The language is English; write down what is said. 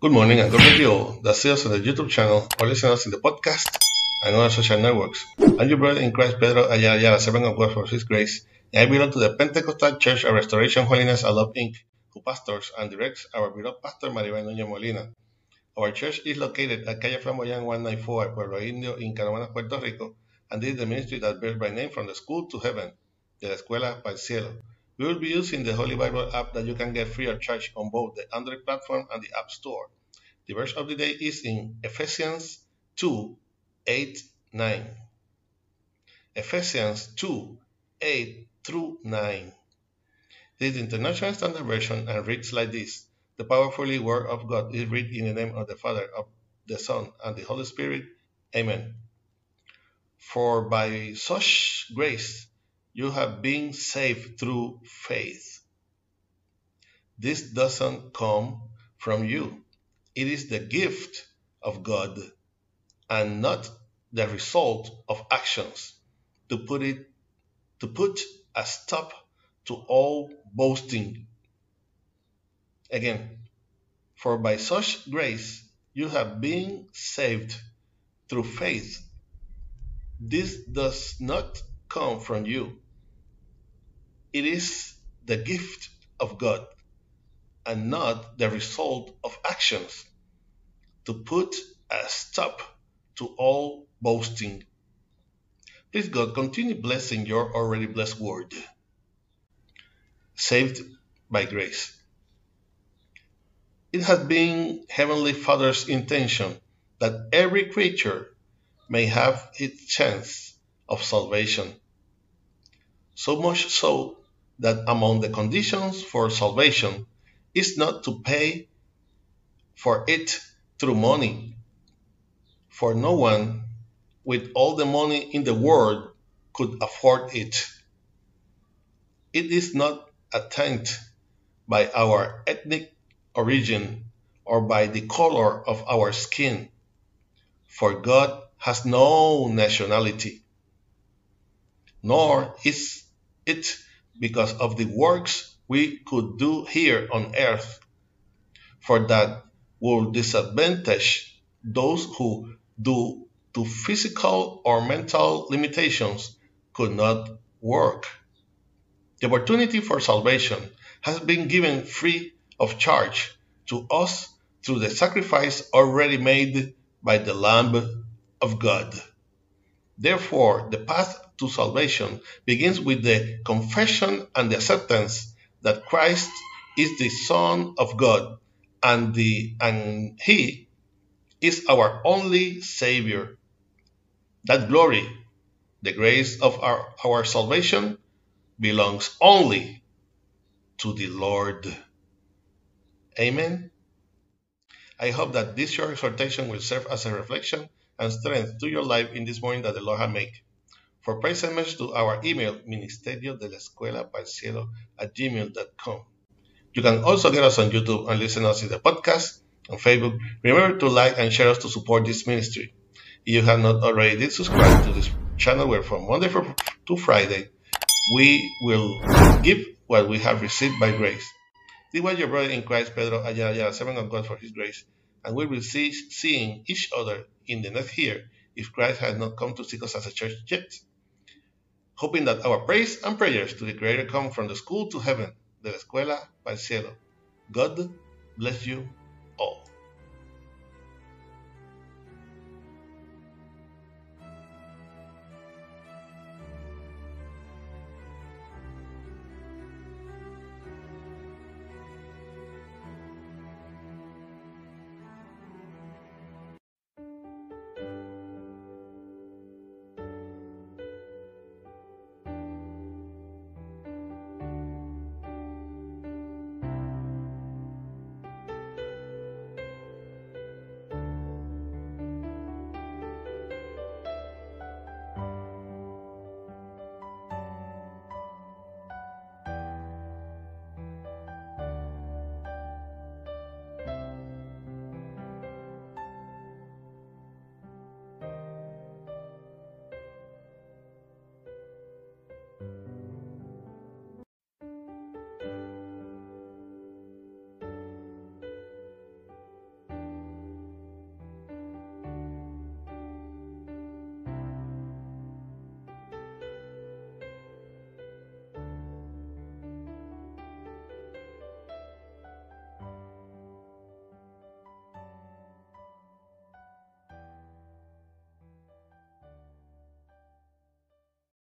Good morning and good morning to all that see us on the YouTube channel or listen us in the podcast and other social networks. I'm your brother in Christ, Pedro Ayala Ayala, servant of God for His grace, and I belong to the Pentecostal Church of Restoration Holiness and Love Inc., who pastors and directs our beloved pastor Maribel Núñez Molina. Our church is located at Calle Flamboyant 194, Pueblo Indio, in Canóvanas, Puerto Rico, and this is the ministry that bears by name from the school to heaven, de la escuela para el cielo. We will be using the Holy Bible app that you can get free of charge on both the Android platform and the App Store. The verse of the day is in Ephesians 2 8 9. Ephesians 2 8 through 9. This is the International Standard Version and reads like this The powerfully Word of God is read in the name of the Father, of the Son, and the Holy Spirit. Amen. For by such grace you have been saved through faith. This doesn't come from you, it is the gift of God and not the result of actions. To put it to put a stop to all boasting. Again, for by such grace you have been saved through faith. This does not come from you. It is the gift of God and not the result of actions to put a stop to all boasting. Please God continue blessing your already blessed word. Saved by grace. It has been Heavenly Father's intention that every creature may have its chance of salvation. So much so that among the conditions for salvation is not to pay for it through money. For no one with all the money in the world could afford it. It is not attained by our ethnic origin or by the color of our skin, for God has no nationality, nor is it because of the works we could do here on earth, for that will disadvantage those who, due to physical or mental limitations, could not work. The opportunity for salvation has been given free of charge to us through the sacrifice already made by the Lamb of God. Therefore, the path to salvation begins with the confession and the acceptance that Christ is the Son of God and, the, and He is our only Savior. That glory, the grace of our, our salvation, belongs only to the Lord. Amen. I hope that this short exhortation will serve as a reflection and strength to your life in this morning that the Lord has made. For praise and message to our email, ministerio de la escuela cielo at gmail.com. You can also get us on YouTube and listen to us in the podcast on Facebook. Remember to like and share us to support this ministry. If you have not already did subscribe to this channel where from Monday to Friday we will give what we have received by grace. This was your brother in Christ, Pedro Ayala, Ayala, servant of God for his grace, and we will see seeing each other in the next year if Christ has not come to seek us as a church yet. Hoping that our praise and prayers to the Creator come from the school to heaven, de la escuela para el cielo. God bless you